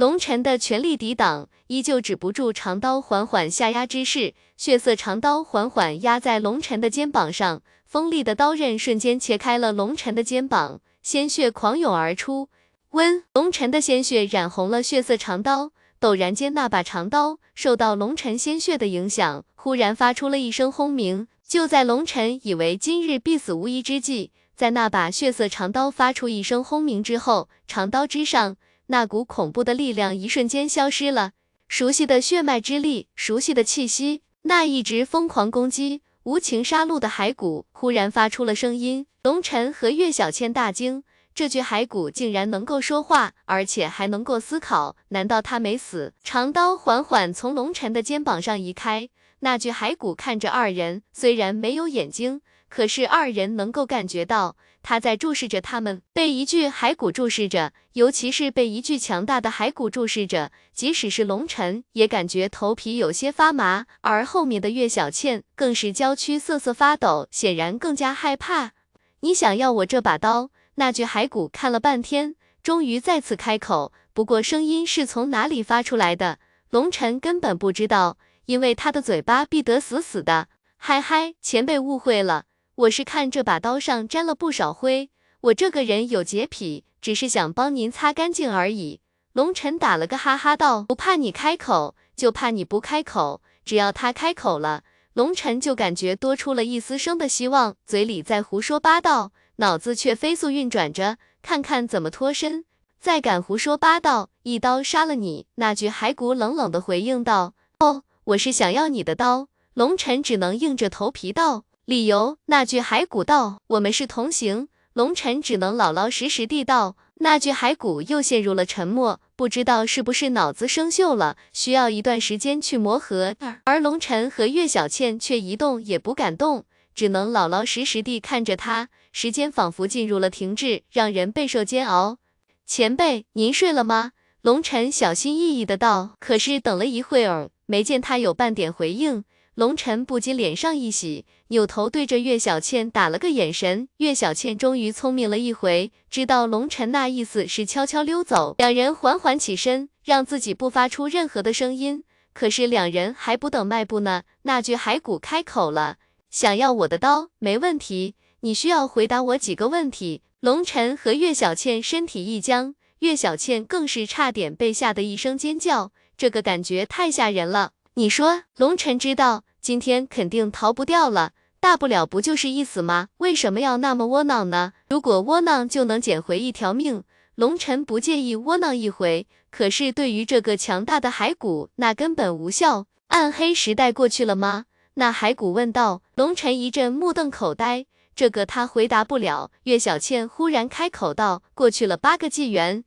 龙晨的全力抵挡，依旧止不住长刀缓缓下压之势。血色长刀缓缓压在龙晨的肩膀上，锋利的刀刃瞬间切开了龙晨的肩膀，鲜血狂涌而出。温，龙晨的鲜血染红了血色长刀。陡然间，那把长刀受到龙晨鲜血的影响，忽然发出了一声轰鸣。就在龙晨以为今日必死无疑之际，在那把血色长刀发出一声轰鸣之后，长刀之上。那股恐怖的力量一瞬间消失了，熟悉的血脉之力，熟悉的气息，那一直疯狂攻击、无情杀戮的骸骨忽然发出了声音。龙晨和岳小倩大惊，这具骸骨竟然能够说话，而且还能够思考，难道他没死？长刀缓缓从龙晨的肩膀上移开，那具骸骨看着二人，虽然没有眼睛，可是二人能够感觉到。他在注视着他们，被一具骸骨注视着，尤其是被一具强大的骸骨注视着，即使是龙尘也感觉头皮有些发麻，而后面的岳小倩更是娇躯瑟瑟发抖，显然更加害怕。你想要我这把刀？那具骸骨看了半天，终于再次开口，不过声音是从哪里发出来的，龙尘根本不知道，因为他的嘴巴闭得死死的。嗨嗨，前辈误会了。我是看这把刀上沾了不少灰，我这个人有洁癖，只是想帮您擦干净而已。龙尘打了个哈哈道，不怕你开口，就怕你不开口。只要他开口了，龙尘就感觉多出了一丝生的希望，嘴里在胡说八道，脑子却飞速运转着，看看怎么脱身。再敢胡说八道，一刀杀了你！那具骸骨冷冷的回应道：哦，我是想要你的刀。龙尘只能硬着头皮道。理由，那具骸骨道：“我们是同行。”龙尘只能老老实实地道。那具骸骨又陷入了沉默，不知道是不是脑子生锈了，需要一段时间去磨合。而龙尘和岳小倩却一动也不敢动，只能老老实实地看着他。时间仿佛进入了停滞，让人备受煎熬。前辈，您睡了吗？龙尘小心翼翼的道。可是等了一会儿，没见他有半点回应。龙晨不禁脸上一喜，扭头对着岳小倩打了个眼神。岳小倩终于聪明了一回，知道龙晨那意思是悄悄溜走。两人缓缓起身，让自己不发出任何的声音。可是两人还不等迈步呢，那具骸骨开口了：“想要我的刀，没问题。你需要回答我几个问题。”龙晨和岳小倩身体一僵，岳小倩更是差点被吓得一声尖叫，这个感觉太吓人了。你说，龙晨知道。今天肯定逃不掉了，大不了不就是一死吗？为什么要那么窝囊呢？如果窝囊就能捡回一条命，龙尘不介意窝囊一回。可是对于这个强大的骸骨，那根本无效。暗黑时代过去了吗？那骸骨问道。龙尘一阵目瞪口呆，这个他回答不了。岳小倩忽然开口道：“过去了八个纪元，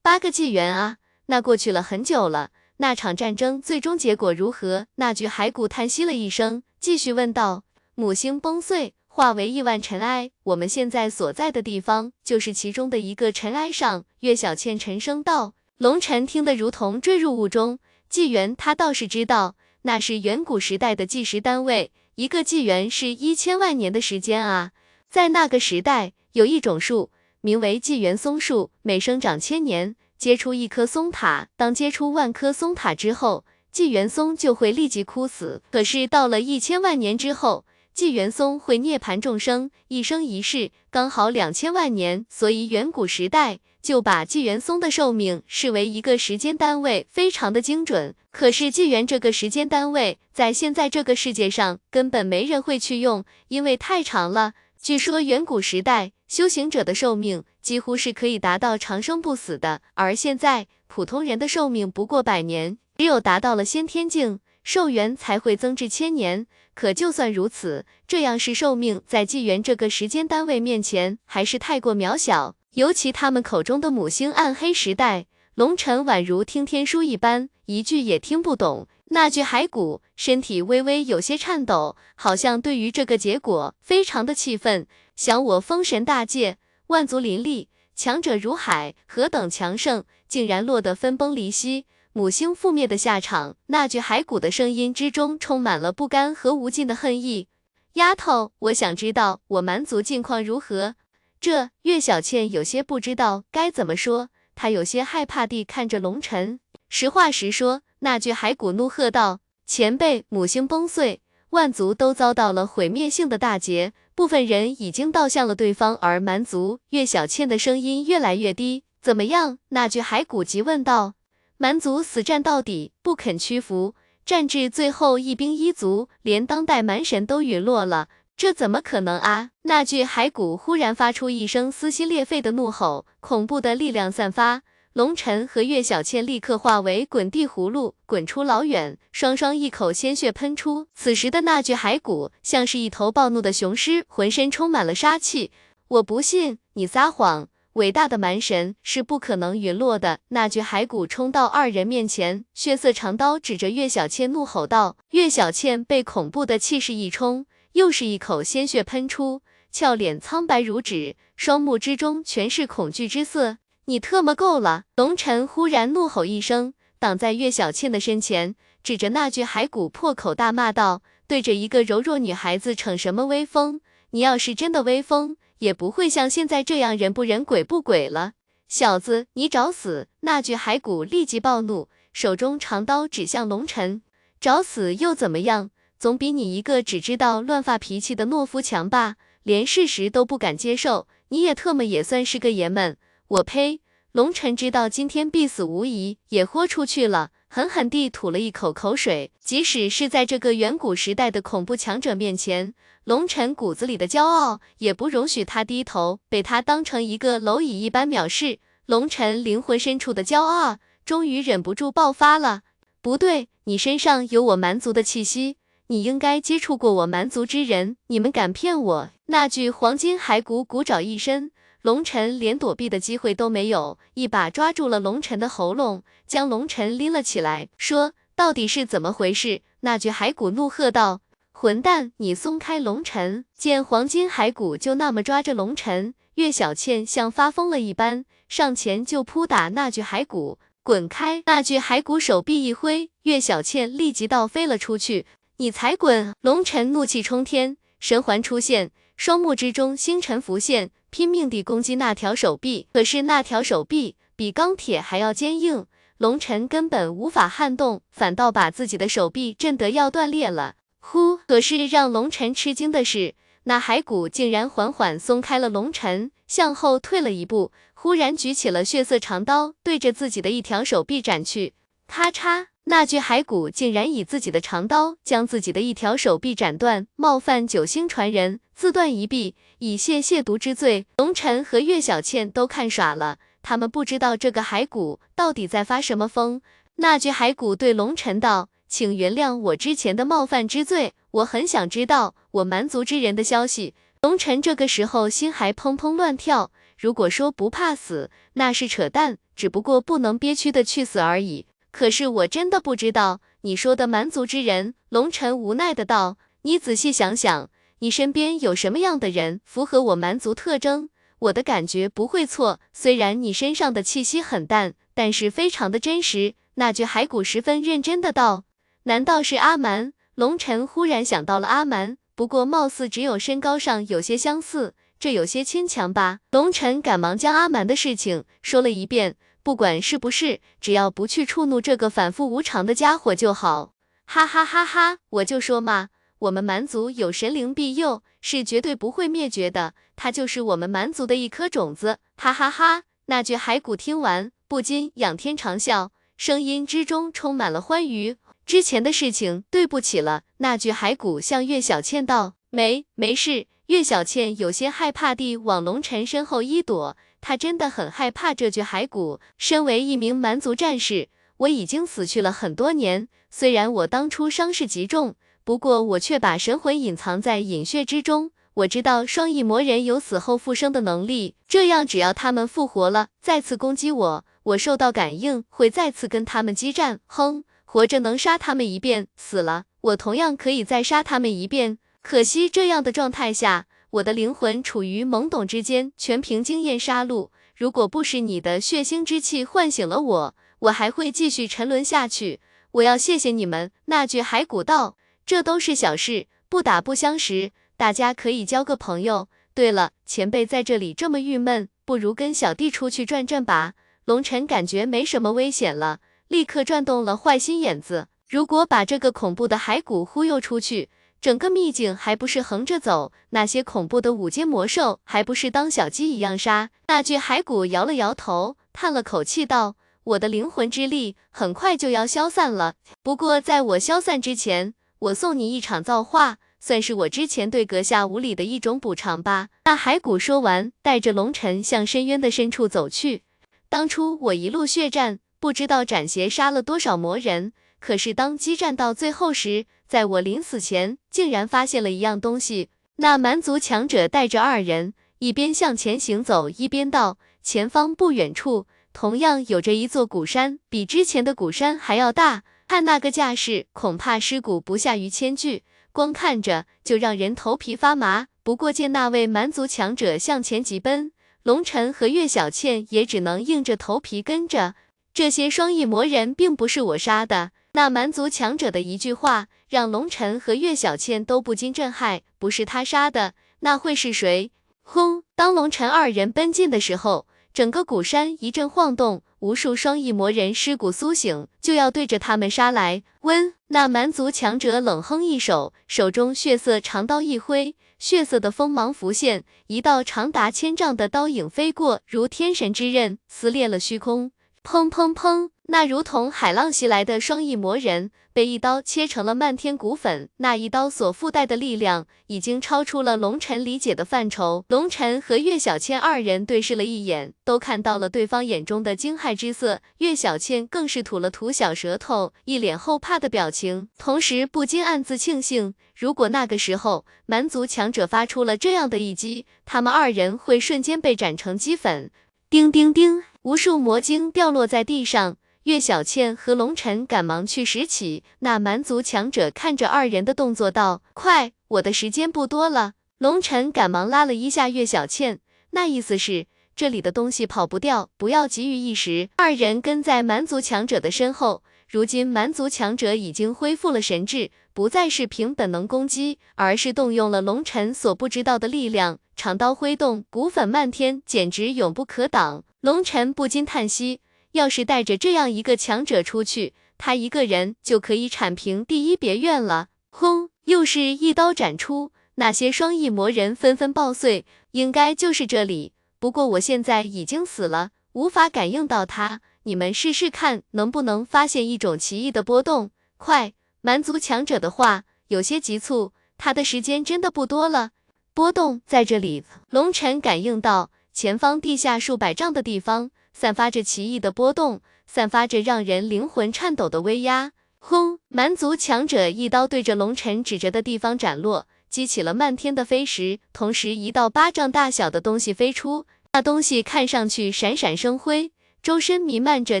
八个纪元啊，那过去了很久了。”那场战争最终结果如何？那具骸骨叹息了一声，继续问道：“母星崩碎，化为亿万尘埃，我们现在所在的地方就是其中的一个尘埃上。”岳小倩沉声道。龙晨听得如同坠入雾中。纪元他倒是知道，那是远古时代的计时单位，一个纪元是一千万年的时间啊。在那个时代，有一种树，名为纪元松树，每生长千年。结出一棵松塔，当结出万棵松塔之后，纪元松就会立即枯死。可是到了一千万年之后，纪元松会涅槃众生，一生一世刚好两千万年，所以远古时代就把纪元松的寿命视为一个时间单位，非常的精准。可是纪元这个时间单位，在现在这个世界上根本没人会去用，因为太长了。据说远古时代修行者的寿命。几乎是可以达到长生不死的，而现在普通人的寿命不过百年，只有达到了先天境，寿元才会增至千年。可就算如此，这样是寿命在纪元这个时间单位面前还是太过渺小。尤其他们口中的母星暗黑时代，龙尘宛如听天书一般，一句也听不懂。那具骸骨身体微微有些颤抖，好像对于这个结果非常的气愤，想我封神大界。万族林立，强者如海，何等强盛，竟然落得分崩离析，母星覆灭的下场。那具骸骨的声音之中充满了不甘和无尽的恨意。丫头，我想知道我蛮族近况如何？这岳小倩有些不知道该怎么说。她有些害怕地看着龙尘。实话实说，那具骸骨怒喝道：“前辈，母星崩碎，万族都遭到了毁灭性的大劫，部分人已经倒向了对方，而蛮族……”岳小倩的声音越来越低。怎么样？那具骸骨急问道。蛮族死战到底，不肯屈服，战至最后一兵一卒，连当代蛮神都陨落了，这怎么可能啊？那具骸骨忽然发出一声撕心裂肺的怒吼，恐怖的力量散发。龙尘和岳小倩立刻化为滚地葫芦，滚出老远，双双一口鲜血喷出。此时的那具骸骨像是一头暴怒的雄狮，浑身充满了杀气。我不信你撒谎，伟大的蛮神是不可能陨落的。那具骸骨冲到二人面前，血色长刀指着岳小倩怒吼道。岳小倩被恐怖的气势一冲，又是一口鲜血喷出，俏脸苍白如纸，双目之中全是恐惧之色。你特么够了！龙尘忽然怒吼一声，挡在岳小倩的身前，指着那具骸骨破口大骂道：“对着一个柔弱女孩子逞什么威风？你要是真的威风，也不会像现在这样人不人鬼不鬼了。小子，你找死！”那具骸骨立即暴怒，手中长刀指向龙尘：“找死又怎么样？总比你一个只知道乱发脾气的懦夫强吧？连事实都不敢接受，你也特么也算是个爷们！”我呸！龙尘知道今天必死无疑，也豁出去了，狠狠地吐了一口口水。即使是在这个远古时代的恐怖强者面前，龙尘骨子里的骄傲也不容许他低头，被他当成一个蝼蚁一般藐视。龙尘灵魂深处的骄傲终于忍不住爆发了。不对，你身上有我蛮族的气息，你应该接触过我蛮族之人，你们敢骗我？那具黄金骸骨骨爪一伸。龙尘连躲避的机会都没有，一把抓住了龙尘的喉咙，将龙尘拎了起来，说：“到底是怎么回事？”那具骸骨怒喝道：“混蛋，你松开龙尘！”见黄金骸骨就那么抓着龙尘，岳小倩像发疯了一般，上前就扑打那具骸骨，滚开！那具骸骨手臂一挥，岳小倩立即倒飞了出去。你才滚！龙尘怒气冲天，神环出现，双目之中星辰浮现。拼命地攻击那条手臂，可是那条手臂比钢铁还要坚硬，龙尘根本无法撼动，反倒把自己的手臂震得要断裂了。呼！可是让龙尘吃惊的是，那骸骨竟然缓缓松开了龙尘，向后退了一步，忽然举起了血色长刀，对着自己的一条手臂斩去。咔嚓！那具骸骨竟然以自己的长刀将自己的一条手臂斩断，冒犯九星传人，自断一臂，以泄亵渎之罪。龙尘和岳小倩都看傻了，他们不知道这个骸骨到底在发什么疯。那具骸骨对龙尘道：“请原谅我之前的冒犯之罪，我很想知道我蛮族之人的消息。”龙尘这个时候心还砰砰乱跳，如果说不怕死，那是扯淡，只不过不能憋屈的去死而已。可是我真的不知道你说的蛮族之人，龙尘无奈的道。你仔细想想，你身边有什么样的人符合我蛮族特征？我的感觉不会错。虽然你身上的气息很淡，但是非常的真实。那具骸骨十分认真的道。难道是阿蛮？龙尘忽然想到了阿蛮，不过貌似只有身高上有些相似，这有些牵强吧。龙尘赶忙将阿蛮的事情说了一遍。不管是不是，只要不去触怒这个反复无常的家伙就好。哈哈哈哈！我就说嘛，我们蛮族有神灵庇佑，是绝对不会灭绝的。他就是我们蛮族的一颗种子。哈哈哈！那具骸骨听完，不禁仰天长啸，声音之中充满了欢愉。之前的事情，对不起了。那具骸骨向岳小倩道：“没，没事。”岳小倩有些害怕地往龙尘身后一躲。他真的很害怕这具骸骨。身为一名蛮族战士，我已经死去了很多年。虽然我当初伤势极重，不过我却把神魂隐藏在隐血之中。我知道双翼魔人有死后复生的能力，这样只要他们复活了，再次攻击我，我受到感应会再次跟他们激战。哼，活着能杀他们一遍，死了我同样可以再杀他们一遍。可惜这样的状态下。我的灵魂处于懵懂之间，全凭经验杀戮。如果不是你的血腥之气唤醒了我，我还会继续沉沦下去。我要谢谢你们。那具骸骨道，这都是小事，不打不相识，大家可以交个朋友。对了，前辈在这里这么郁闷，不如跟小弟出去转转吧。龙晨感觉没什么危险了，立刻转动了坏心眼子。如果把这个恐怖的骸骨忽悠出去，整个秘境还不是横着走？那些恐怖的五阶魔兽还不是当小鸡一样杀？那具骸骨摇了摇头，叹了口气道：“我的灵魂之力很快就要消散了。不过在我消散之前，我送你一场造化，算是我之前对阁下无礼的一种补偿吧。”那骸骨说完，带着龙尘向深渊的深处走去。当初我一路血战，不知道斩邪杀了多少魔人。可是当激战到最后时，在我临死前，竟然发现了一样东西。那蛮族强者带着二人，一边向前行走，一边道：“前方不远处，同样有着一座古山，比之前的古山还要大。看那个架势，恐怕尸骨不下于千具，光看着就让人头皮发麻。”不过见那位蛮族强者向前急奔，龙尘和岳小倩也只能硬着头皮跟着。这些双翼魔人并不是我杀的。那蛮族强者的一句话，让龙尘和岳小倩都不禁震撼。不是他杀的，那会是谁？轰！当龙尘二人奔进的时候，整个古山一阵晃动，无数双翼魔人尸骨苏醒，就要对着他们杀来。温！那蛮族强者冷哼一手，手中血色长刀一挥，血色的锋芒浮现，一道长达千丈的刀影飞过，如天神之刃，撕裂了虚空。砰砰砰！那如同海浪袭来的双翼魔人被一刀切成了漫天骨粉，那一刀所附带的力量已经超出了龙尘理解的范畴。龙尘和岳小倩二人对视了一眼，都看到了对方眼中的惊骇之色。岳小倩更是吐了吐小舌头，一脸后怕的表情，同时不禁暗自庆幸，如果那个时候蛮族强者发出了这样的一击，他们二人会瞬间被斩成齑粉。叮叮叮，无数魔晶掉落在地上。岳小倩和龙尘赶忙去拾起。那蛮族强者看着二人的动作，道：“快，我的时间不多了。”龙尘赶忙拉了一下岳小倩，那意思是这里的东西跑不掉，不要急于一时。二人跟在蛮族强者的身后。如今蛮族强者已经恢复了神智，不再是凭本能攻击，而是动用了龙尘所不知道的力量。长刀挥动，骨粉漫天，简直永不可挡。龙尘不禁叹息：要是带着这样一个强者出去，他一个人就可以铲平第一别院了。轰！又是一刀斩出，那些双翼魔人纷纷爆碎。应该就是这里，不过我现在已经死了，无法感应到他。你们试试看，能不能发现一种奇异的波动？快！蛮族强者的话有些急促，他的时间真的不多了。波动在这里，龙尘感应到前方地下数百丈的地方散发着奇异的波动，散发着让人灵魂颤抖的威压。轰！蛮族强者一刀对着龙尘指着的地方斩落，激起了漫天的飞石，同时一道巴掌大小的东西飞出，那东西看上去闪闪生辉。周身弥漫着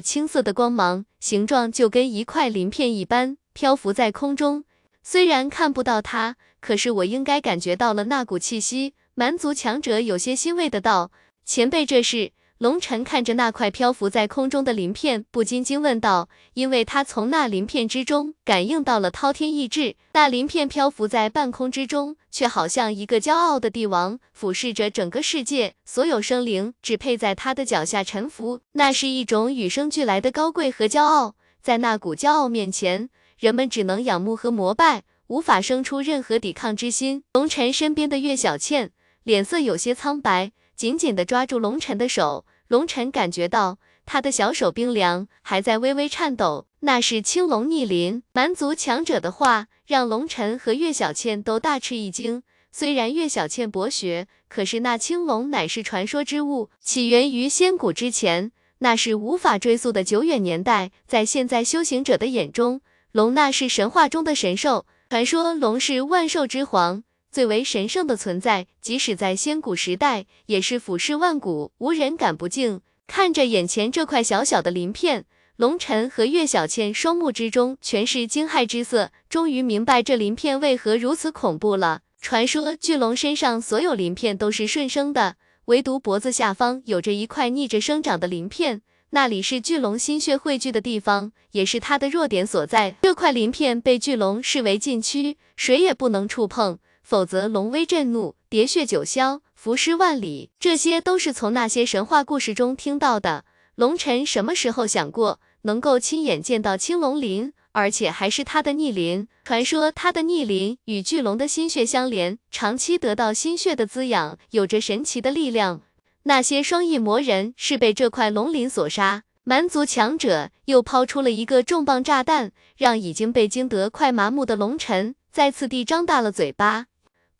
青色的光芒，形状就跟一块鳞片一般，漂浮在空中。虽然看不到它，可是我应该感觉到了那股气息。蛮族强者有些欣慰的道：“前辈，这是。”龙尘看着那块漂浮在空中的鳞片，不禁惊问道：“因为他从那鳞片之中感应到了滔天意志。那鳞片漂浮在半空之中，却好像一个骄傲的帝王，俯视着整个世界，所有生灵只配在他的脚下臣服。那是一种与生俱来的高贵和骄傲，在那股骄傲面前，人们只能仰慕和膜拜，无法生出任何抵抗之心。”龙尘身边的岳小倩脸色有些苍白，紧紧地抓住龙尘的手。龙尘感觉到他的小手冰凉，还在微微颤抖。那是青龙逆鳞，蛮族强者的话让龙尘和岳小倩都大吃一惊。虽然岳小倩博学，可是那青龙乃是传说之物，起源于仙古之前，那是无法追溯的久远年代。在现在修行者的眼中，龙那是神话中的神兽，传说龙是万兽之皇。最为神圣的存在，即使在仙古时代，也是俯视万古，无人敢不敬。看着眼前这块小小的鳞片，龙尘和岳小倩双目之中全是惊骇之色，终于明白这鳞片为何如此恐怖了。传说巨龙身上所有鳞片都是顺生的，唯独脖子下方有着一块逆着生长的鳞片，那里是巨龙心血汇聚的地方，也是它的弱点所在。这块鳞片被巨龙视为禁区，谁也不能触碰。否则龙威震怒，喋血九霄，浮尸万里。这些都是从那些神话故事中听到的。龙晨什么时候想过能够亲眼见到青龙鳞，而且还是他的逆鳞？传说他的逆鳞与巨龙的心血相连，长期得到心血的滋养，有着神奇的力量。那些双翼魔人是被这块龙鳞所杀。蛮族强者又抛出了一个重磅炸弹，让已经被惊得快麻木的龙晨再次地张大了嘴巴。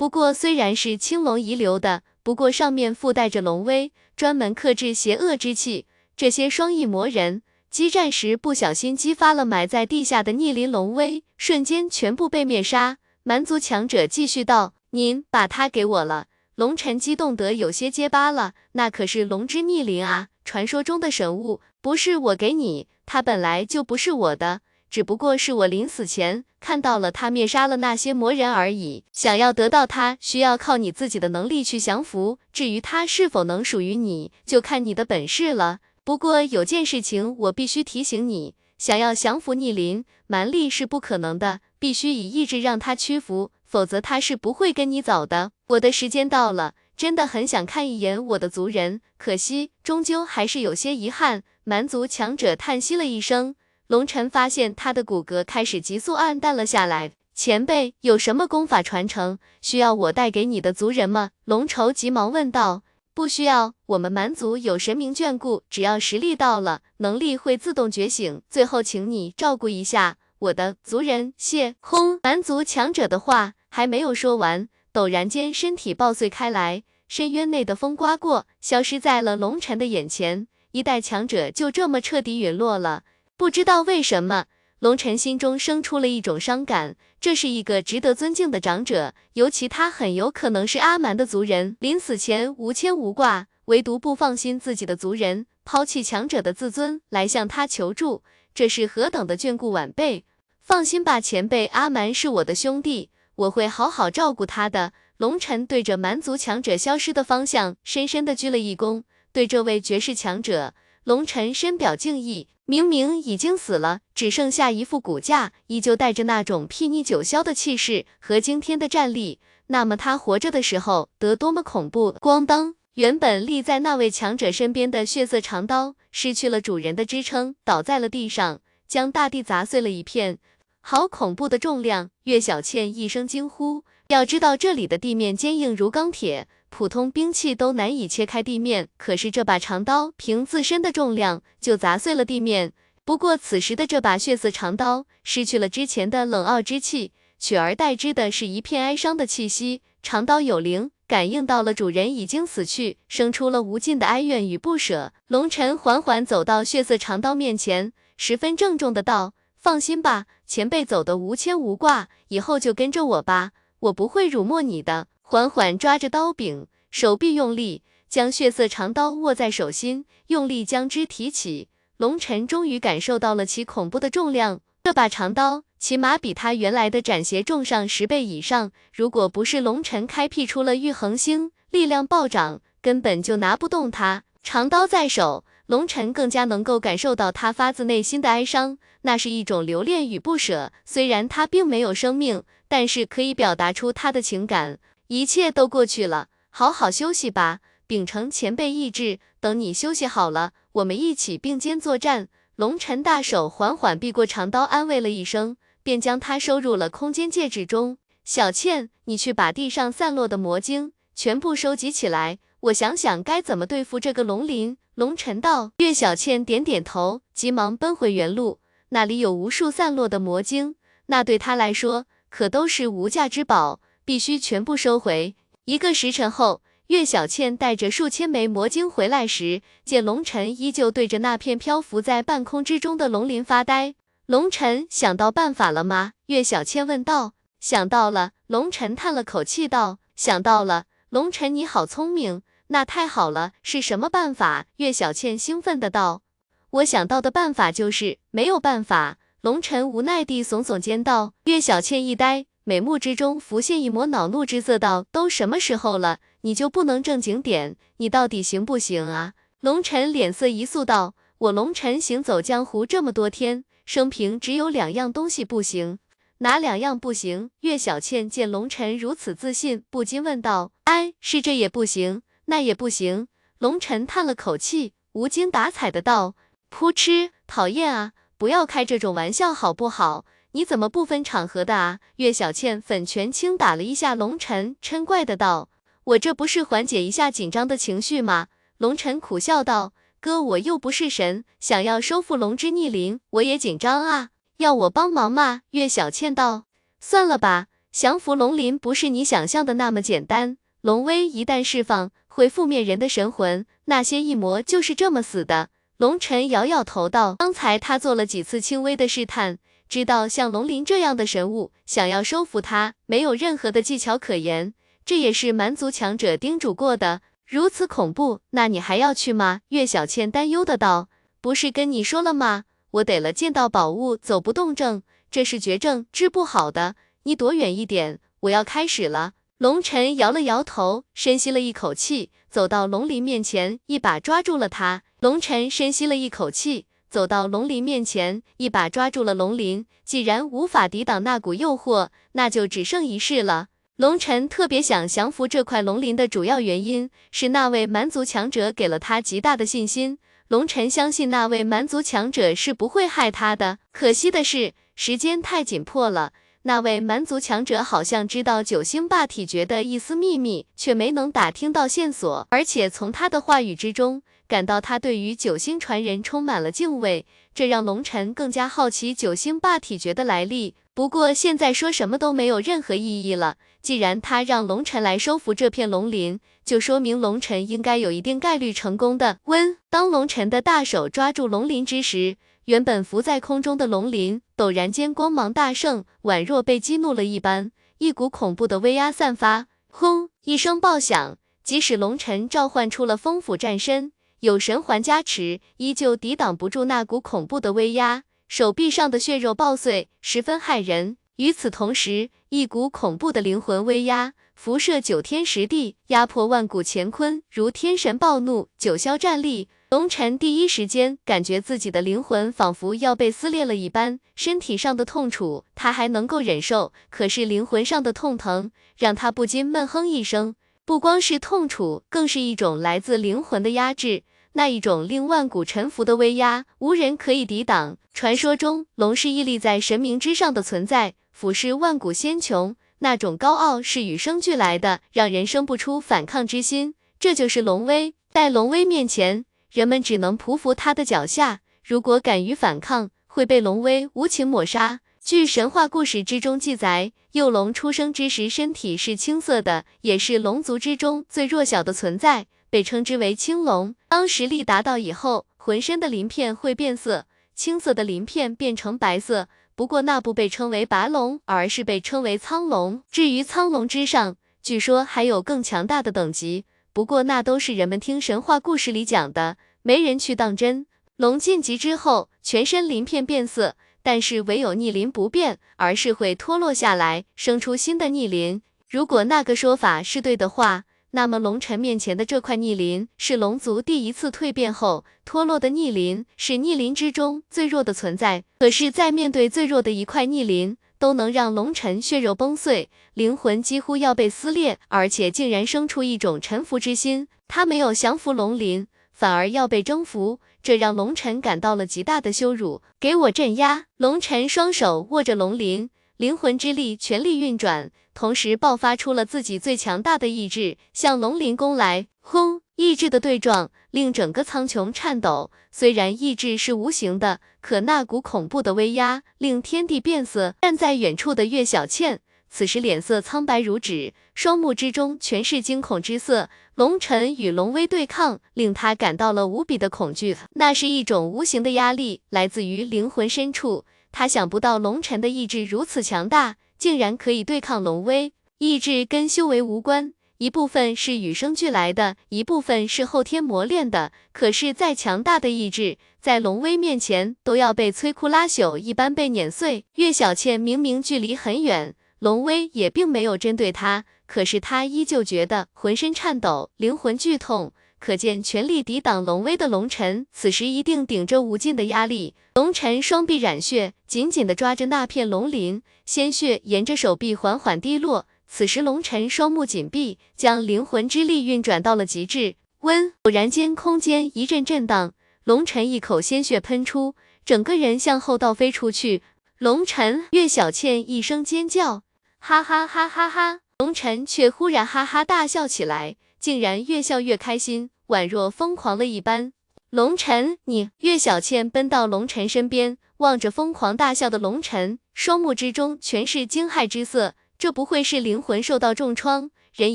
不过，虽然是青龙遗留的，不过上面附带着龙威，专门克制邪恶之气。这些双翼魔人激战时不小心激发了埋在地下的逆鳞龙威，瞬间全部被灭杀。蛮族强者继续道：“您把它给我了。”龙晨激动得有些结巴了，那可是龙之逆鳞啊，传说中的神物。不是我给你，它本来就不是我的，只不过是我临死前看到了他灭杀了那些魔人而已。想要得到他，需要靠你自己的能力去降服。至于他是否能属于你，就看你的本事了。不过有件事情我必须提醒你，想要降服逆鳞，蛮力是不可能的，必须以意志让他屈服，否则他是不会跟你走的。我的时间到了。真的很想看一眼我的族人，可惜终究还是有些遗憾。蛮族强者叹息了一声，龙尘发现他的骨骼开始急速暗淡了下来。前辈有什么功法传承需要我带给你的族人吗？龙愁急忙问道。不需要，我们蛮族有神明眷顾，只要实力到了，能力会自动觉醒。最后，请你照顾一下我的族人。谢轰！蛮族强者的话还没有说完。陡然间，身体爆碎开来，深渊内的风刮过，消失在了龙尘的眼前。一代强者就这么彻底陨落了。不知道为什么，龙尘心中生出了一种伤感。这是一个值得尊敬的长者，尤其他很有可能是阿蛮的族人。临死前无牵无挂，唯独不放心自己的族人，抛弃强者的自尊来向他求助，这是何等的眷顾晚辈！放心吧，前辈，阿蛮是我的兄弟。我会好好照顾他的。龙尘对着蛮族强者消失的方向，深深的鞠了一躬，对这位绝世强者，龙尘深表敬意。明明已经死了，只剩下一副骨架，依旧带着那种睥睨九霄的气势和惊天的战力。那么他活着的时候得多么恐怖！咣当，原本立在那位强者身边的血色长刀，失去了主人的支撑，倒在了地上，将大地砸碎了一片。好恐怖的重量！岳小倩一声惊呼。要知道这里的地面坚硬如钢铁，普通兵器都难以切开地面，可是这把长刀凭自身的重量就砸碎了地面。不过此时的这把血色长刀失去了之前的冷傲之气，取而代之的是一片哀伤的气息。长刀有灵，感应到了主人已经死去，生出了无尽的哀怨与不舍。龙尘缓缓走到血色长刀面前，十分郑重的道。放心吧，前辈走的无牵无挂，以后就跟着我吧，我不会辱没你的。缓缓抓着刀柄，手臂用力，将血色长刀握在手心，用力将之提起。龙尘终于感受到了其恐怖的重量，这把长刀起码比他原来的斩邪重上十倍以上。如果不是龙尘开辟出了玉衡星，力量暴涨，根本就拿不动它。长刀在手。龙尘更加能够感受到他发自内心的哀伤，那是一种留恋与不舍。虽然他并没有生命，但是可以表达出他的情感。一切都过去了，好好休息吧，秉承前辈意志，等你休息好了，我们一起并肩作战。龙尘大手缓缓避过长刀，安慰了一声，便将它收入了空间戒指中。小倩，你去把地上散落的魔晶全部收集起来，我想想该怎么对付这个龙鳞。龙尘道，岳小倩点点头，急忙奔回原路。那里有无数散落的魔晶，那对他来说可都是无价之宝，必须全部收回。一个时辰后，岳小倩带着数千枚魔晶回来时，见龙尘依旧对着那片漂浮在半空之中的龙鳞发呆。龙尘想到办法了吗？岳小倩问道。想到了。龙尘叹了口气道，想到了。龙尘，你好聪明。那太好了，是什么办法？岳小倩兴奋的道。我想到的办法就是没有办法。龙尘无奈地耸耸肩道。岳小倩一呆，美目之中浮现一抹恼怒之色，道：都什么时候了，你就不能正经点？你到底行不行啊？龙尘脸色一肃道：我龙尘行走江湖这么多天，生平只有两样东西不行。哪两样不行？岳小倩见龙尘如此自信，不禁问道：哎，是这也不行？那也不行。龙尘叹了口气，无精打采的道：“噗嗤，讨厌啊！不要开这种玩笑好不好？你怎么不分场合的啊？”岳小倩粉拳轻打了一下龙晨，嗔怪的道：“我这不是缓解一下紧张的情绪吗？”龙晨苦笑道：“哥，我又不是神，想要收复龙之逆鳞，我也紧张啊。要我帮忙吗？”岳小倩道：“算了吧，降服龙鳞不是你想象的那么简单。龙威一旦释放，会覆灭人的神魂，那些异魔就是这么死的。”龙晨摇摇头道：“刚才他做了几次轻微的试探，知道像龙鳞这样的神物，想要收服他，没有任何的技巧可言。这也是蛮族强者叮嘱过的。如此恐怖，那你还要去吗？”岳小倩担忧的道：“不是跟你说了吗？我得了剑道宝物走不动症，这是绝症，治不好的。你躲远一点，我要开始了。”龙晨摇了摇头，深吸了一口气，走到龙鳞面前，一把抓住了它。龙晨深吸了一口气，走到龙鳞面前，一把抓住了龙鳞。既然无法抵挡那股诱惑，那就只剩一试了。龙晨特别想降服这块龙鳞的主要原因是那位蛮族强者给了他极大的信心。龙晨相信那位蛮族强者是不会害他的。可惜的是，时间太紧迫了。那位蛮族强者好像知道九星霸体诀的一丝秘密，却没能打听到线索，而且从他的话语之中感到他对于九星传人充满了敬畏，这让龙尘更加好奇九星霸体诀的来历。不过现在说什么都没有任何意义了，既然他让龙尘来收服这片龙鳞，就说明龙尘应该有一定概率成功的。温，当龙尘的大手抓住龙鳞之时。原本浮在空中的龙鳞，陡然间光芒大盛，宛若被激怒了一般，一股恐怖的威压散发。轰！一声爆响，即使龙尘召唤出了风斧战身，有神环加持，依旧抵挡不住那股恐怖的威压。手臂上的血肉爆碎，十分骇人。与此同时，一股恐怖的灵魂威压辐射九天十地，压迫万古乾坤，如天神暴怒，九霄战栗。龙晨第一时间感觉自己的灵魂仿佛要被撕裂了一般，身体上的痛楚他还能够忍受，可是灵魂上的痛疼让他不禁闷哼一声。不光是痛楚，更是一种来自灵魂的压制，那一种令万古臣服的威压，无人可以抵挡。传说中，龙是屹立在神明之上的存在，俯视万古仙穹，那种高傲是与生俱来的，让人生不出反抗之心。这就是龙威，在龙威面前。人们只能匍匐他的脚下，如果敢于反抗，会被龙威无情抹杀。据神话故事之中记载，幼龙出生之时身体是青色的，也是龙族之中最弱小的存在，被称之为青龙。当实力达到以后，浑身的鳞片会变色，青色的鳞片变成白色。不过那不被称为白龙，而是被称为苍龙。至于苍龙之上，据说还有更强大的等级。不过那都是人们听神话故事里讲的，没人去当真。龙晋级之后，全身鳞片变色，但是唯有逆鳞不变，而是会脱落下来，生出新的逆鳞。如果那个说法是对的话，那么龙尘面前的这块逆鳞是龙族第一次蜕变后脱落的逆鳞，是逆鳞之中最弱的存在。可是，在面对最弱的一块逆鳞，都能让龙尘血肉崩碎，灵魂几乎要被撕裂，而且竟然生出一种臣服之心。他没有降服龙鳞，反而要被征服，这让龙尘感到了极大的羞辱。给我镇压！龙尘双手握着龙鳞，灵魂之力全力运转，同时爆发出了自己最强大的意志，向龙鳞攻来。轰！意志的对撞令整个苍穹颤抖。虽然意志是无形的，可那股恐怖的威压令天地变色。站在远处的岳小倩，此时脸色苍白如纸，双目之中全是惊恐之色。龙尘与龙威对抗，令他感到了无比的恐惧。那是一种无形的压力，来自于灵魂深处。他想不到龙尘的意志如此强大，竟然可以对抗龙威。意志跟修为无关。一部分是与生俱来的，一部分是后天磨练的。可是再强大的意志，在龙威面前都要被摧枯拉朽一般被碾碎。岳小倩明明距离很远，龙威也并没有针对她，可是她依旧觉得浑身颤抖，灵魂剧痛。可见全力抵挡龙威的龙尘，此时一定顶着无尽的压力。龙尘双臂染血，紧紧地抓着那片龙鳞，鲜血沿着手臂缓缓滴落。此时，龙尘双目紧闭，将灵魂之力运转到了极致。温，偶然间空间一阵震荡，龙晨一口鲜血喷出，整个人向后倒飞出去。龙晨，岳小倩一声尖叫，哈哈哈哈哈！龙晨却忽然哈哈大笑起来，竟然越笑越开心，宛若疯狂了一般。龙晨，你！岳小倩奔到龙晨身边，望着疯狂大笑的龙晨，双目之中全是惊骇之色。这不会是灵魂受到重创，人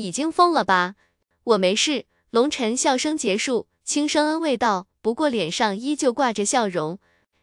已经疯了吧？我没事。龙晨笑声结束，轻声安慰道，不过脸上依旧挂着笑容。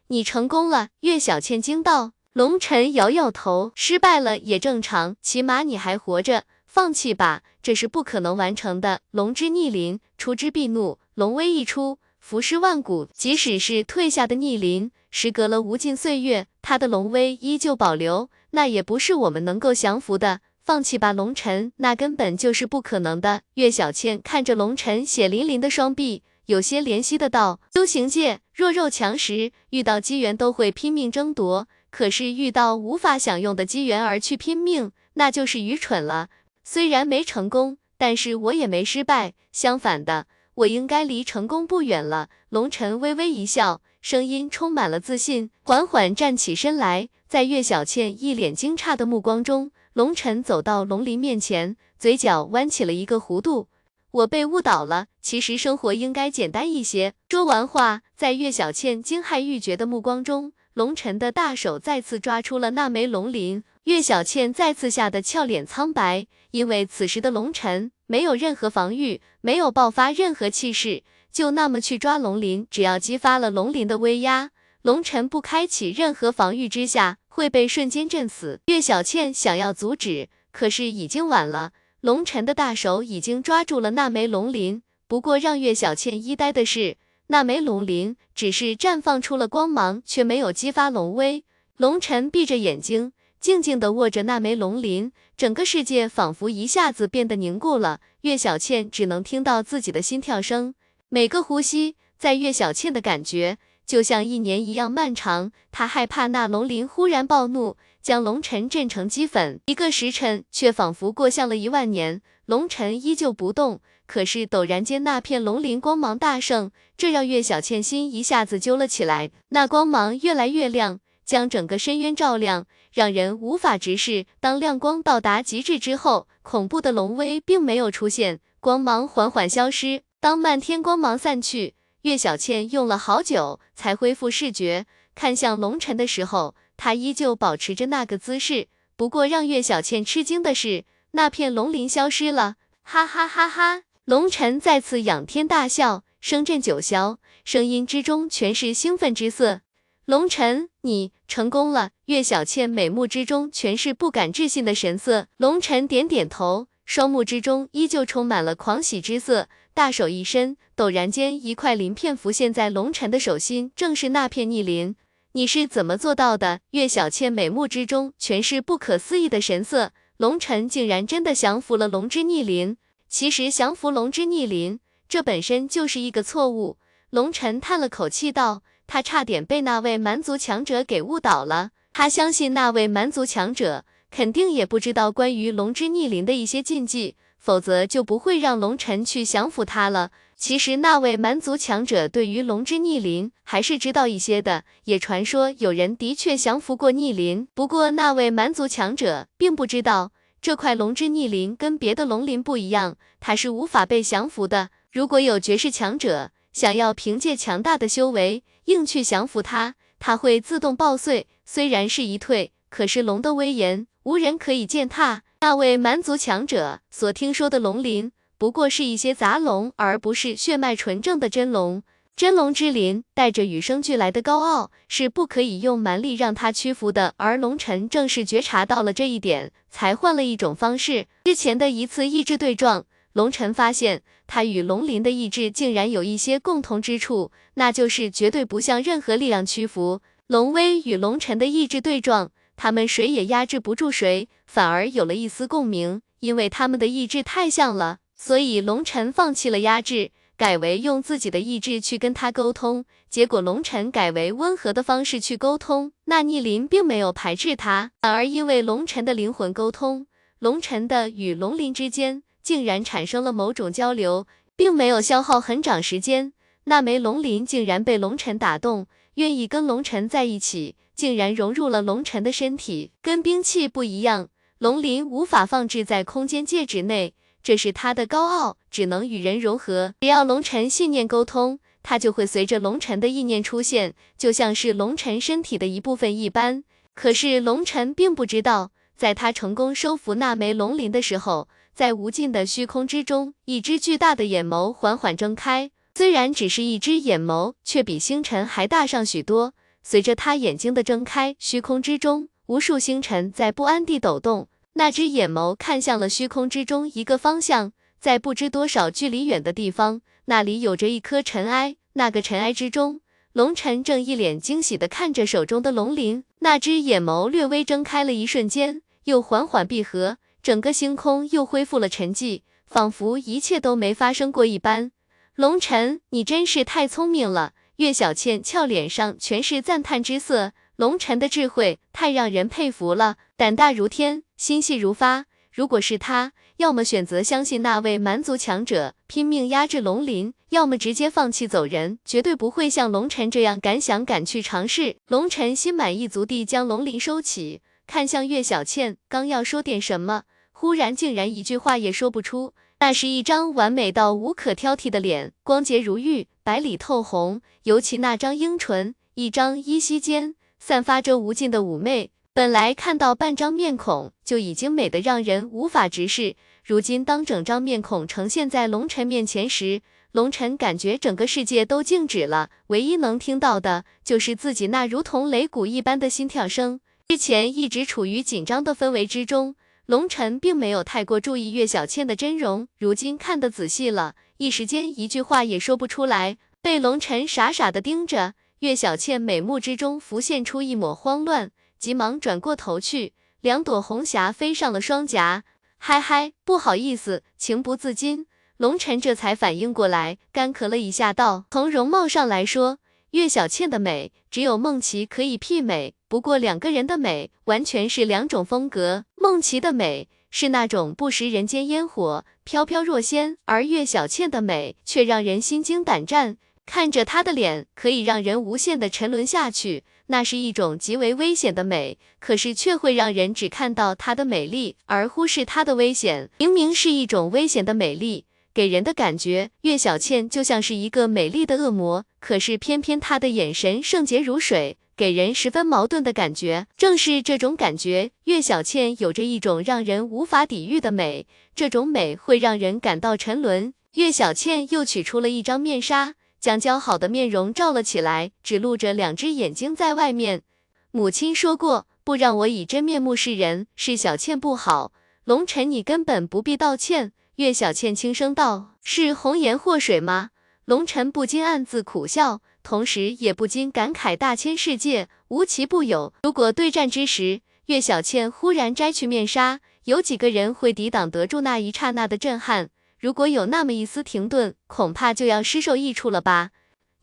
你成功了。岳小倩惊道。龙晨摇摇头，失败了也正常，起码你还活着。放弃吧，这是不可能完成的。龙之逆鳞，出之必怒，龙威一出，伏尸万古。即使是退下的逆鳞，时隔了无尽岁月，他的龙威依旧保留，那也不是我们能够降服的。放弃吧，龙晨，那根本就是不可能的。岳小倩看着龙晨血淋淋的双臂，有些怜惜的道：修行界弱肉强食，遇到机缘都会拼命争夺。可是遇到无法享用的机缘而去拼命，那就是愚蠢了。虽然没成功，但是我也没失败。相反的，我应该离成功不远了。龙晨微微一笑，声音充满了自信，缓缓站起身来。在岳小倩一脸惊诧的目光中，龙晨走到龙鳞面前，嘴角弯起了一个弧度。我被误导了，其实生活应该简单一些。说完话，在岳小倩惊骇欲绝的目光中。龙晨的大手再次抓出了那枚龙鳞，岳小倩再次吓得俏脸苍白，因为此时的龙晨没有任何防御，没有爆发任何气势，就那么去抓龙鳞，只要激发了龙鳞的威压，龙晨不开启任何防御之下，会被瞬间震死。岳小倩想要阻止，可是已经晚了，龙晨的大手已经抓住了那枚龙鳞。不过让岳小倩一呆的是。那枚龙鳞只是绽放出了光芒，却没有激发龙威。龙晨闭着眼睛，静静地握着那枚龙鳞，整个世界仿佛一下子变得凝固了。岳小倩只能听到自己的心跳声，每个呼吸，在岳小倩的感觉就像一年一样漫长。她害怕那龙鳞忽然暴怒，将龙尘震成齑粉。一个时辰却仿佛过向了一万年，龙尘依旧不动。可是陡然间，那片龙鳞光芒大盛，这让岳小倩心一下子揪了起来。那光芒越来越亮，将整个深渊照亮，让人无法直视。当亮光到达极致之后，恐怖的龙威并没有出现，光芒缓缓消失。当漫天光芒散去，岳小倩用了好久才恢复视觉，看向龙尘的时候，他依旧保持着那个姿势。不过让岳小倩吃惊的是，那片龙鳞消失了，哈哈哈哈！龙晨再次仰天大笑，声震九霄，声音之中全是兴奋之色。龙晨，你成功了！岳小倩美目之中全是不敢置信的神色。龙晨点点头，双目之中依旧充满了狂喜之色，大手一伸，陡然间一块鳞片浮现在龙晨的手心，正是那片逆鳞。你是怎么做到的？岳小倩美目之中全是不可思议的神色。龙晨竟然真的降服了龙之逆鳞。其实降服龙之逆鳞，这本身就是一个错误。龙尘叹了口气道：“他差点被那位蛮族强者给误导了。他相信那位蛮族强者肯定也不知道关于龙之逆鳞的一些禁忌，否则就不会让龙尘去降服他了。其实那位蛮族强者对于龙之逆鳞还是知道一些的，也传说有人的确降服过逆鳞。不过那位蛮族强者并不知道。”这块龙之逆鳞跟别的龙鳞不一样，它是无法被降服的。如果有绝世强者想要凭借强大的修为硬去降服它，它会自动爆碎。虽然是一退，可是龙的威严无人可以践踏。那位蛮族强者所听说的龙鳞，不过是一些杂龙，而不是血脉纯正的真龙。真龙之鳞带着与生俱来的高傲，是不可以用蛮力让它屈服的。而龙尘正是觉察到了这一点，才换了一种方式。之前的一次意志对撞，龙尘发现他与龙鳞的意志竟然有一些共同之处，那就是绝对不向任何力量屈服。龙威与龙尘的意志对撞，他们谁也压制不住谁，反而有了一丝共鸣，因为他们的意志太像了，所以龙尘放弃了压制。改为用自己的意志去跟他沟通，结果龙尘改为温和的方式去沟通，那逆鳞并没有排斥他，反而因为龙尘的灵魂沟通，龙尘的与龙鳞之间竟然产生了某种交流。并没有消耗很长时间。那枚龙鳞竟然被龙尘打动，愿意跟龙尘在一起，竟然融入了龙尘的身体。跟兵器不一样，龙鳞无法放置在空间戒指内，这是他的高傲，只能与人融合。只要龙尘信念沟通，他就会随着龙尘的意念出现，就像是龙尘身体的一部分一般。可是龙尘并不知道，在他成功收服那枚龙鳞的时候，在无尽的虚空之中，一只巨大的眼眸缓缓睁开。虽然只是一只眼眸，却比星辰还大上许多。随着他眼睛的睁开，虚空之中无数星辰在不安地抖动。那只眼眸看向了虚空之中一个方向，在不知多少距离远的地方，那里有着一颗尘埃。那个尘埃之中，龙尘正一脸惊喜地看着手中的龙鳞。那只眼眸略微睁开了一瞬间，又缓缓闭合，整个星空又恢复了沉寂，仿佛一切都没发生过一般。龙尘，你真是太聪明了。岳小倩俏脸上全是赞叹之色。龙尘的智慧太让人佩服了，胆大如天，心细如发。如果是他，要么选择相信那位蛮族强者，拼命压制龙鳞，要么直接放弃走人，绝对不会像龙尘这样敢想敢去尝试。龙尘心满意足地将龙鳞收起，看向岳小倩，刚要说点什么，忽然竟然一句话也说不出。那是一张完美到无可挑剔的脸，光洁如玉，白里透红，尤其那张樱唇，一张依稀间散发着无尽的妩媚。本来看到半张面孔就已经美得让人无法直视，如今当整张面孔呈现在龙尘面前时，龙尘感觉整个世界都静止了，唯一能听到的就是自己那如同擂鼓一般的心跳声。之前一直处于紧张的氛围之中。龙尘并没有太过注意岳小倩的真容，如今看得仔细了，一时间一句话也说不出来。被龙尘傻傻的盯着，岳小倩美目之中浮现出一抹慌乱，急忙转过头去，两朵红霞飞上了双颊。嗨嗨，不好意思，情不自禁。龙尘这才反应过来，干咳了一下，道：“从容貌上来说，岳小倩的美只有梦琪可以媲美。”不过两个人的美完全是两种风格，梦琪的美是那种不食人间烟火，飘飘若仙，而岳小倩的美却让人心惊胆战。看着她的脸，可以让人无限的沉沦下去，那是一种极为危险的美，可是却会让人只看到她的美丽，而忽视她的危险。明明是一种危险的美丽，给人的感觉，岳小倩就像是一个美丽的恶魔，可是偏偏她的眼神圣洁如水。给人十分矛盾的感觉，正是这种感觉，岳小倩有着一种让人无法抵御的美，这种美会让人感到沉沦。岳小倩又取出了一张面纱，将姣好的面容罩了起来，只露着两只眼睛在外面。母亲说过，不让我以真面目示人，是小倩不好。龙尘，你根本不必道歉。岳小倩轻声道：“是红颜祸水吗？”龙尘不禁暗自苦笑。同时也不禁感慨，大千世界无奇不有。如果对战之时，岳小倩忽然摘去面纱，有几个人会抵挡得住那一刹那的震撼？如果有那么一丝停顿，恐怕就要失受益处了吧？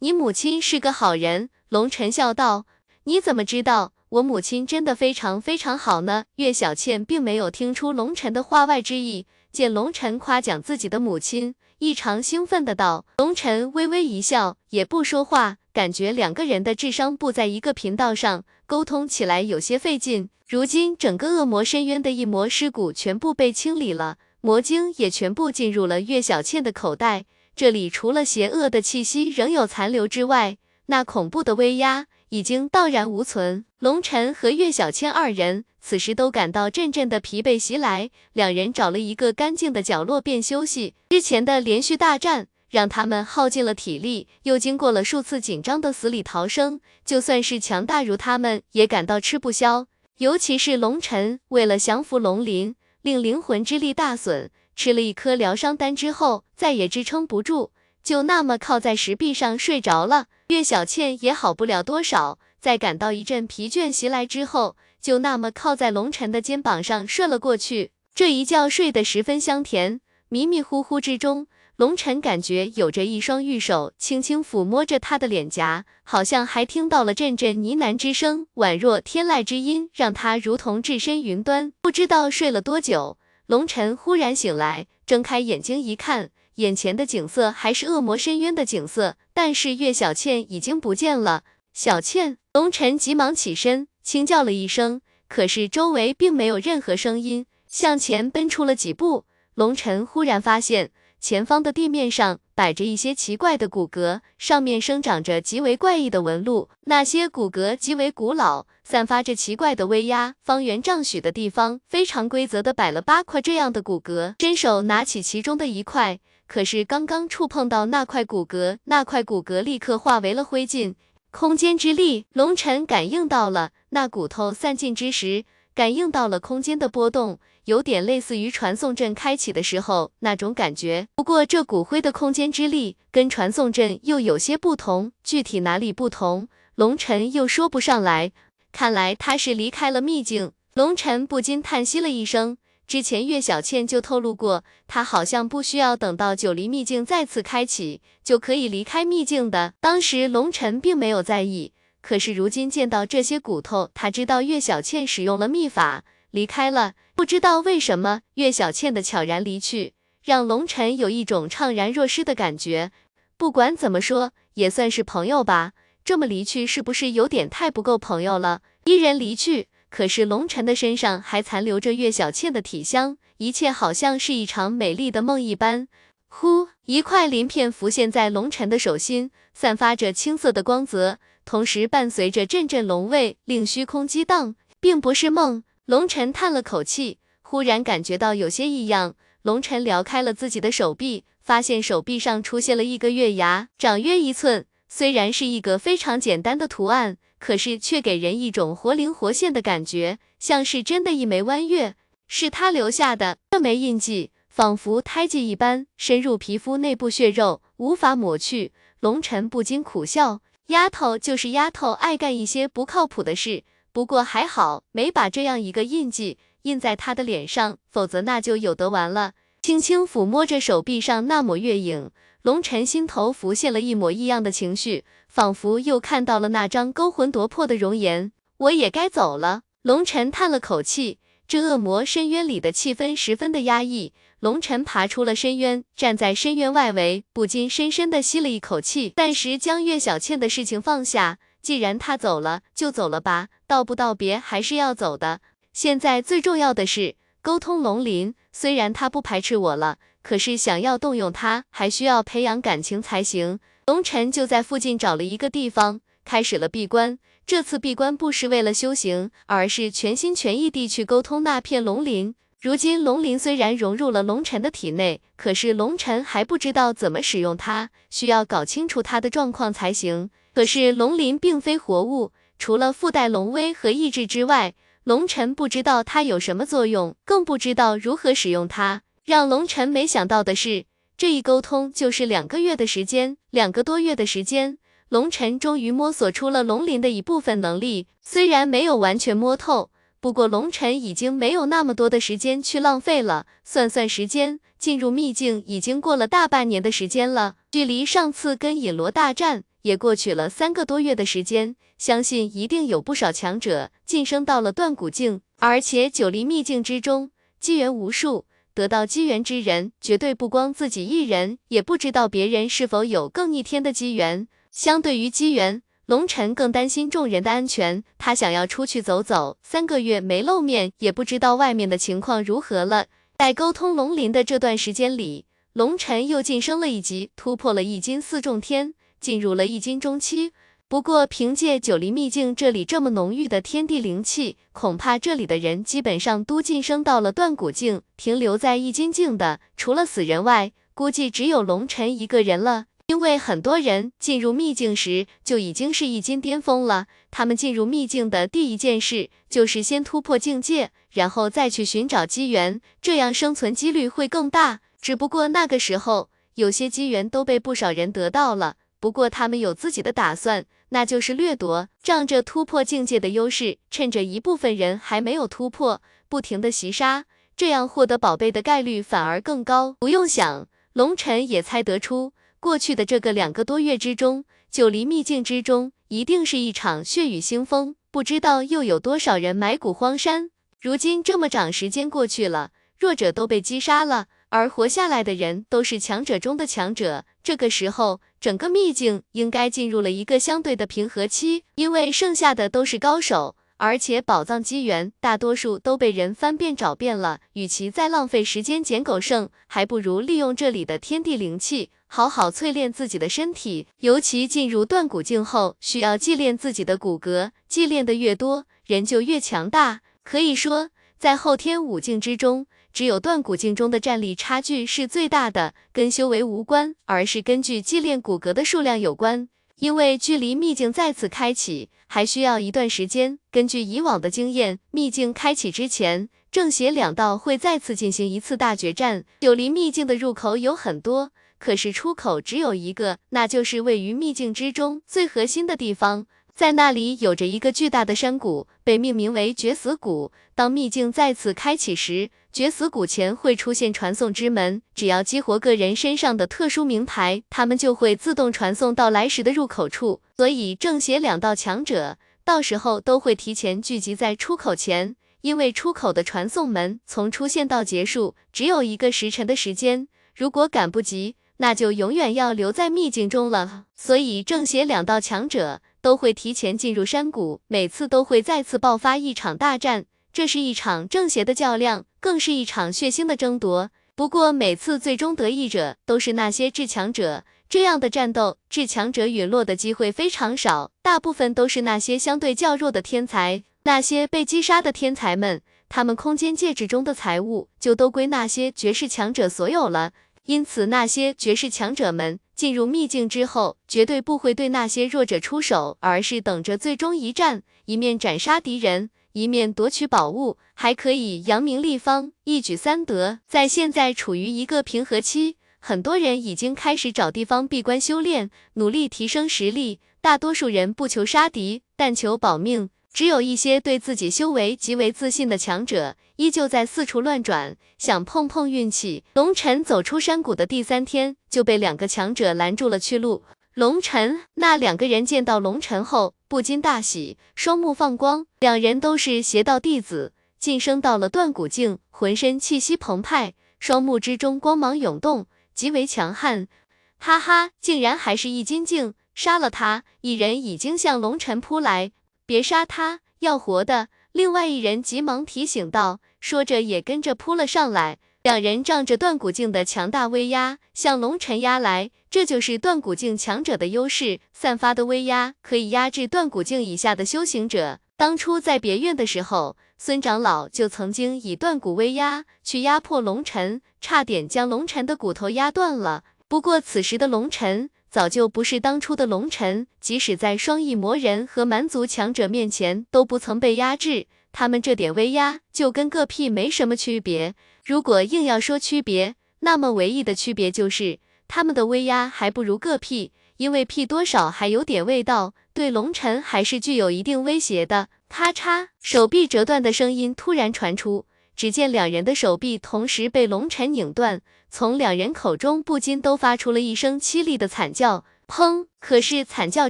你母亲是个好人，龙晨笑道。你怎么知道我母亲真的非常非常好呢？岳小倩并没有听出龙晨的话外之意，见龙晨夸奖自己的母亲。异常兴奋的道，龙尘微微一笑，也不说话，感觉两个人的智商不在一个频道上，沟通起来有些费劲。如今整个恶魔深渊的一魔尸骨全部被清理了，魔晶也全部进入了岳小倩的口袋，这里除了邪恶的气息仍有残留之外，那恐怖的威压已经荡然无存。龙尘和岳小倩二人此时都感到阵阵的疲惫袭来，两人找了一个干净的角落便休息。之前的连续大战让他们耗尽了体力，又经过了数次紧张的死里逃生，就算是强大如他们，也感到吃不消。尤其是龙尘，为了降服龙鳞，令灵魂之力大损，吃了一颗疗伤丹之后，再也支撑不住，就那么靠在石壁上睡着了。岳小倩也好不了多少。在感到一阵疲倦袭来之后，就那么靠在龙尘的肩膀上睡了过去。这一觉睡得十分香甜，迷迷糊糊之中，龙尘感觉有着一双玉手轻轻抚摸着他的脸颊，好像还听到了阵阵呢喃之声，宛若天籁之音，让他如同置身云端。不知道睡了多久，龙尘忽然醒来，睁开眼睛一看，眼前的景色还是恶魔深渊的景色，但是岳小倩已经不见了。小倩，龙晨急忙起身，轻叫了一声，可是周围并没有任何声音。向前奔出了几步，龙晨忽然发现前方的地面上摆着一些奇怪的骨骼，上面生长着极为怪异的纹路。那些骨骼极为古老，散发着奇怪的威压。方圆丈许的地方，非常规则的摆了八块这样的骨骼。伸手拿起其中的一块，可是刚刚触碰到那块骨骼，那块骨骼立刻化为了灰烬。空间之力，龙晨感应到了。那骨头散尽之时，感应到了空间的波动，有点类似于传送阵开启的时候那种感觉。不过这骨灰的空间之力跟传送阵又有些不同，具体哪里不同，龙晨又说不上来。看来他是离开了秘境。龙晨不禁叹息了一声。之前岳小倩就透露过，她好像不需要等到九黎秘境再次开启，就可以离开秘境的。当时龙尘并没有在意，可是如今见到这些骨头，他知道岳小倩使用了秘法离开了。不知道为什么，岳小倩的悄然离去，让龙尘有一种怅然若失的感觉。不管怎么说，也算是朋友吧。这么离去，是不是有点太不够朋友了？一人离去。可是龙晨的身上还残留着岳小倩的体香，一切好像是一场美丽的梦一般。呼，一块鳞片浮现在龙晨的手心，散发着青色的光泽，同时伴随着阵阵龙味，令虚空激荡，并不是梦。龙晨叹了口气，忽然感觉到有些异样。龙晨撩开了自己的手臂，发现手臂上出现了一个月牙，长约一寸。虽然是一个非常简单的图案。可是却给人一种活灵活现的感觉，像是真的一枚弯月，是他留下的。这枚印记仿佛胎记一般，深入皮肤内部血肉，无法抹去。龙尘不禁苦笑，丫头就是丫头，爱干一些不靠谱的事。不过还好，没把这样一个印记印在他的脸上，否则那就有得玩了。轻轻抚摸着手臂上那抹月影。龙晨心头浮现了一抹异样的情绪，仿佛又看到了那张勾魂夺魄的容颜。我也该走了。龙晨叹了口气，这恶魔深渊里的气氛十分的压抑。龙晨爬出了深渊，站在深渊外围，不禁深深的吸了一口气，暂时将岳小倩的事情放下。既然他走了，就走了吧，道不道别还是要走的。现在最重要的是沟通龙鳞，虽然他不排斥我了。可是想要动用他，还需要培养感情才行。龙晨就在附近找了一个地方，开始了闭关。这次闭关不是为了修行，而是全心全意地去沟通那片龙鳞。如今龙鳞虽然融入了龙晨的体内，可是龙晨还不知道怎么使用它，需要搞清楚它的状况才行。可是龙鳞并非活物，除了附带龙威和意志之外，龙晨不知道它有什么作用，更不知道如何使用它。让龙晨没想到的是，这一沟通就是两个月的时间，两个多月的时间，龙晨终于摸索出了龙鳞的一部分能力。虽然没有完全摸透，不过龙晨已经没有那么多的时间去浪费了。算算时间，进入秘境已经过了大半年的时间了，距离上次跟隐罗大战也过去了三个多月的时间。相信一定有不少强者晋升到了断骨境，而且九黎秘境之中机缘无数。得到机缘之人，绝对不光自己一人，也不知道别人是否有更逆天的机缘。相对于机缘，龙尘更担心众人的安全。他想要出去走走，三个月没露面，也不知道外面的情况如何了。在沟通龙鳞的这段时间里，龙尘又晋升了一级，突破了易经四重天，进入了易经中期。不过，凭借九黎秘境这里这么浓郁的天地灵气，恐怕这里的人基本上都晋升到了断骨境，停留在易经境的，除了死人外，估计只有龙尘一个人了。因为很多人进入秘境时就已经是易经巅峰了，他们进入秘境的第一件事就是先突破境界，然后再去寻找机缘，这样生存几率会更大。只不过那个时候，有些机缘都被不少人得到了。不过他们有自己的打算，那就是掠夺，仗着突破境界的优势，趁着一部分人还没有突破，不停的袭杀，这样获得宝贝的概率反而更高。不用想，龙尘也猜得出，过去的这个两个多月之中，九黎秘境之中一定是一场血雨腥风，不知道又有多少人埋骨荒山。如今这么长时间过去了，弱者都被击杀了。而活下来的人都是强者中的强者。这个时候，整个秘境应该进入了一个相对的平和期，因为剩下的都是高手。而且宝藏机缘大多数都被人翻遍找遍了，与其再浪费时间捡狗剩，还不如利用这里的天地灵气，好好淬炼自己的身体。尤其进入断骨境后，需要祭炼自己的骨骼，祭炼的越多，人就越强大。可以说，在后天五境之中，只有断骨境中的战力差距是最大的，跟修为无关，而是根据祭炼骨骼的数量有关。因为距离秘境再次开启还需要一段时间。根据以往的经验，秘境开启之前，正邪两道会再次进行一次大决战。九黎秘境的入口有很多，可是出口只有一个，那就是位于秘境之中最核心的地方。在那里有着一个巨大的山谷，被命名为绝死谷。当秘境再次开启时，绝死谷前会出现传送之门，只要激活个人身上的特殊名牌，他们就会自动传送到来时的入口处。所以正邪两道强者到时候都会提前聚集在出口前，因为出口的传送门从出现到结束只有一个时辰的时间，如果赶不及，那就永远要留在秘境中了。所以正邪两道强者。都会提前进入山谷，每次都会再次爆发一场大战，这是一场正邪的较量，更是一场血腥的争夺。不过每次最终得益者都是那些至强者，这样的战斗，至强者陨落的机会非常少，大部分都是那些相对较弱的天才。那些被击杀的天才们，他们空间戒指中的财物就都归那些绝世强者所有了。因此，那些绝世强者们。进入秘境之后，绝对不会对那些弱者出手，而是等着最终一战，一面斩杀敌人，一面夺取宝物，还可以扬名立方，一举三得。在现在处于一个平和期，很多人已经开始找地方闭关修炼，努力提升实力。大多数人不求杀敌，但求保命。只有一些对自己修为极为自信的强者，依旧在四处乱转，想碰碰运气。龙尘走出山谷的第三天，就被两个强者拦住了去路。龙尘那两个人见到龙尘后，不禁大喜，双目放光。两人都是邪道弟子，晋升到了断骨境，浑身气息澎湃，双目之中光芒涌动，极为强悍。哈哈，竟然还是易筋境，杀了他！一人已经向龙尘扑来。别杀他，要活的。另外一人急忙提醒道，说着也跟着扑了上来。两人仗着断骨境的强大威压向龙尘压来，这就是断骨境强者的优势，散发的威压可以压制断骨境以下的修行者。当初在别院的时候，孙长老就曾经以断骨威压去压迫龙尘，差点将龙尘的骨头压断了。不过此时的龙尘。早就不是当初的龙尘，即使在双翼魔人和蛮族强者面前，都不曾被压制。他们这点威压，就跟个屁没什么区别。如果硬要说区别，那么唯一的区别就是，他们的威压还不如个屁，因为屁多少还有点味道，对龙尘还是具有一定威胁的。咔嚓，手臂折断的声音突然传出。只见两人的手臂同时被龙尘拧断，从两人口中不禁都发出了一声凄厉的惨叫。砰！可是惨叫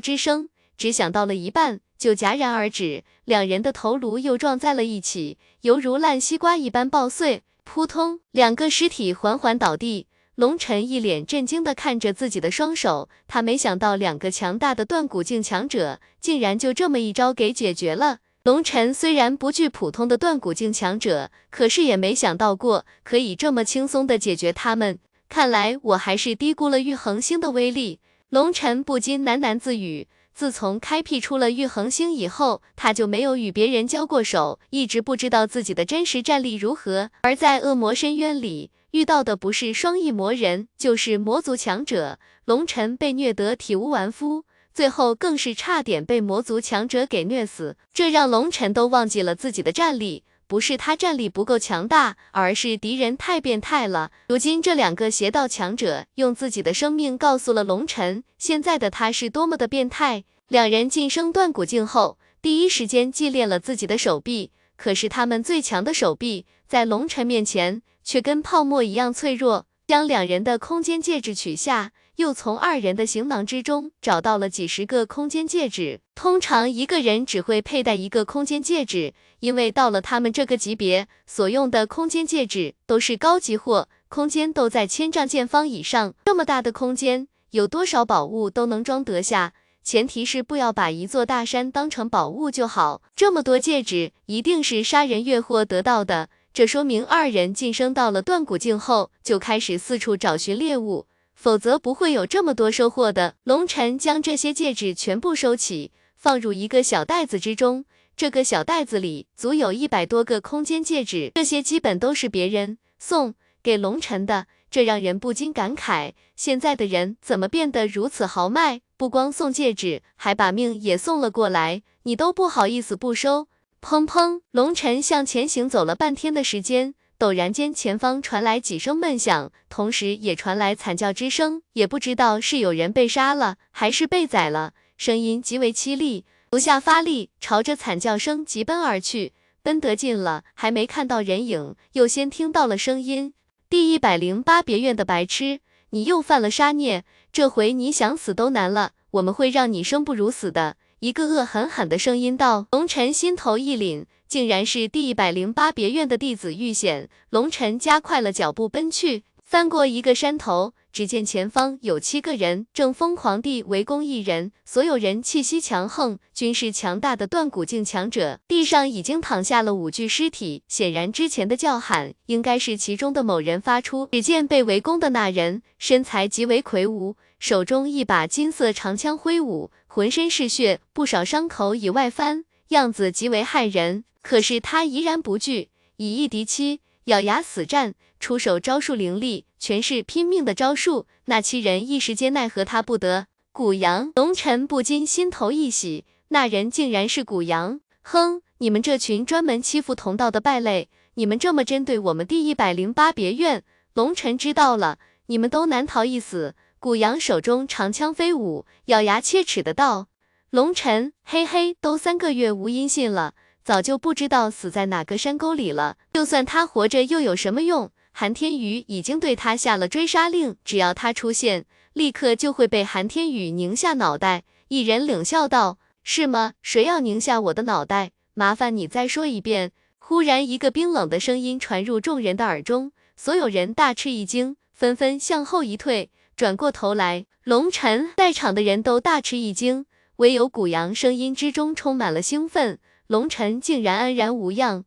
之声只响到了一半，就戛然而止，两人的头颅又撞在了一起，犹如烂西瓜一般爆碎。扑通，两个尸体缓缓倒地。龙尘一脸震惊地看着自己的双手，他没想到两个强大的断骨境强者，竟然就这么一招给解决了。龙尘虽然不惧普通的断骨境强者，可是也没想到过可以这么轻松的解决他们。看来我还是低估了玉恒星的威力。龙尘不禁喃喃自语。自从开辟出了玉恒星以后，他就没有与别人交过手，一直不知道自己的真实战力如何。而在恶魔深渊里遇到的不是双翼魔人，就是魔族强者。龙尘被虐得体无完肤。最后更是差点被魔族强者给虐死，这让龙尘都忘记了自己的战力，不是他战力不够强大，而是敌人太变态了。如今这两个邪道强者用自己的生命告诉了龙尘，现在的他是多么的变态。两人晋升断骨境后，第一时间祭炼了自己的手臂，可是他们最强的手臂在龙尘面前却跟泡沫一样脆弱。将两人的空间戒指取下。又从二人的行囊之中找到了几十个空间戒指。通常一个人只会佩戴一个空间戒指，因为到了他们这个级别，所用的空间戒指都是高级货。空间都在千丈见方以上。这么大的空间，有多少宝物都能装得下。前提是不要把一座大山当成宝物就好。这么多戒指，一定是杀人越货得到的。这说明二人晋升到了断骨境后，就开始四处找寻猎物，否则不会有这么多收获的。龙尘将这些戒指全部收起，放入一个小袋子之中。这个小袋子里足有一百多个空间戒指，这些基本都是别人送给龙尘的。这让人不禁感慨，现在的人怎么变得如此豪迈？不光送戒指，还把命也送了过来，你都不好意思不收？砰砰！龙尘向前行走了半天的时间，陡然间前方传来几声闷响，同时也传来惨叫之声，也不知道是有人被杀了，还是被宰了，声音极为凄厉，足下发力，朝着惨叫声疾奔而去。奔得近了，还没看到人影，又先听到了声音。第一百零八别院的白痴，你又犯了杀孽，这回你想死都难了，我们会让你生不如死的。一个恶狠狠的声音道。龙尘心头一凛，竟然是第一百零八别院的弟子遇险。龙尘加快了脚步奔去，翻过一个山头。只见前方有七个人正疯狂地围攻一人，所有人气息强横，均是强大的断骨境强者。地上已经躺下了五具尸体，显然之前的叫喊应该是其中的某人发出。只见被围攻的那人身材极为魁梧，手中一把金色长枪挥舞，浑身是血，不少伤口已外翻，样子极为骇人。可是他依然不惧，以一敌七。咬牙死战，出手招数凌厉，全是拼命的招数。那七人一时间奈何他不得。古阳，龙尘不禁心头一喜，那人竟然是古阳。哼，你们这群专门欺负同道的败类，你们这么针对我们第一百零八别院，龙尘知道了，你们都难逃一死。古阳手中长枪飞舞，咬牙切齿的道：“龙尘，嘿嘿，都三个月无音信了。”早就不知道死在哪个山沟里了。就算他活着又有什么用？韩天宇已经对他下了追杀令，只要他出现，立刻就会被韩天宇拧下脑袋。一人冷笑道：“是吗？谁要拧下我的脑袋？麻烦你再说一遍。”忽然，一个冰冷的声音传入众人的耳中，所有人大吃一惊，纷纷向后一退，转过头来。龙尘在场的人都大吃一惊，唯有古阳声音之中充满了兴奋。龙尘竟然安然无恙，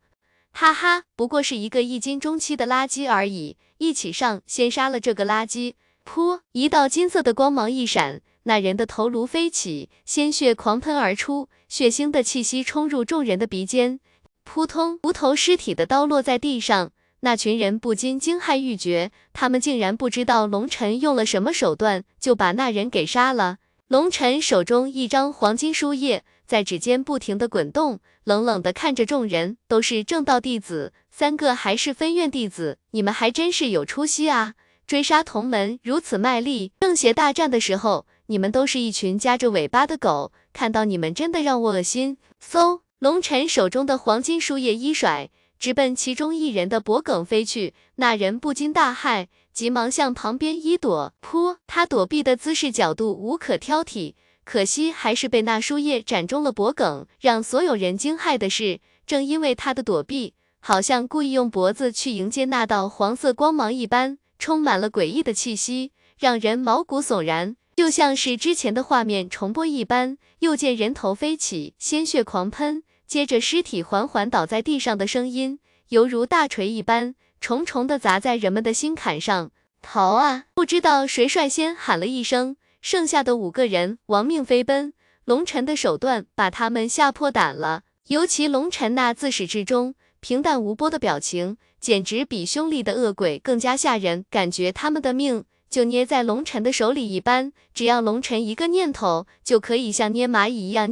哈哈，不过是一个一斤中期的垃圾而已，一起上，先杀了这个垃圾！噗，一道金色的光芒一闪，那人的头颅飞起，鲜血狂喷而出，血腥的气息冲入众人的鼻尖。扑通，无头尸体的刀落在地上，那群人不禁惊骇欲绝，他们竟然不知道龙尘用了什么手段，就把那人给杀了。龙尘手中一张黄金书页。在指尖不停的滚动，冷冷的看着众人，都是正道弟子，三个还是分院弟子，你们还真是有出息啊！追杀同门如此卖力，正邪大战的时候，你们都是一群夹着尾巴的狗，看到你们真的让我恶心。嗖，龙尘手中的黄金书页一甩，直奔其中一人的脖颈飞去，那人不禁大骇，急忙向旁边一躲，噗，他躲避的姿势角度无可挑剔。可惜还是被那书页斩中了脖颈，让所有人惊骇的是，正因为他的躲避，好像故意用脖子去迎接那道黄色光芒一般，充满了诡异的气息，让人毛骨悚然，就像是之前的画面重播一般。又见人头飞起，鲜血狂喷，接着尸体缓缓倒在地上的声音，犹如大锤一般，重重的砸在人们的心坎上。逃啊！不知道谁率先喊了一声。剩下的五个人亡命飞奔，龙尘的手段把他们吓破胆了。尤其龙尘那自始至终平淡无波的表情，简直比凶厉的恶鬼更加吓人。感觉他们的命就捏在龙尘的手里一般，只要龙尘一个念头，就可以像捏蚂蚁一样。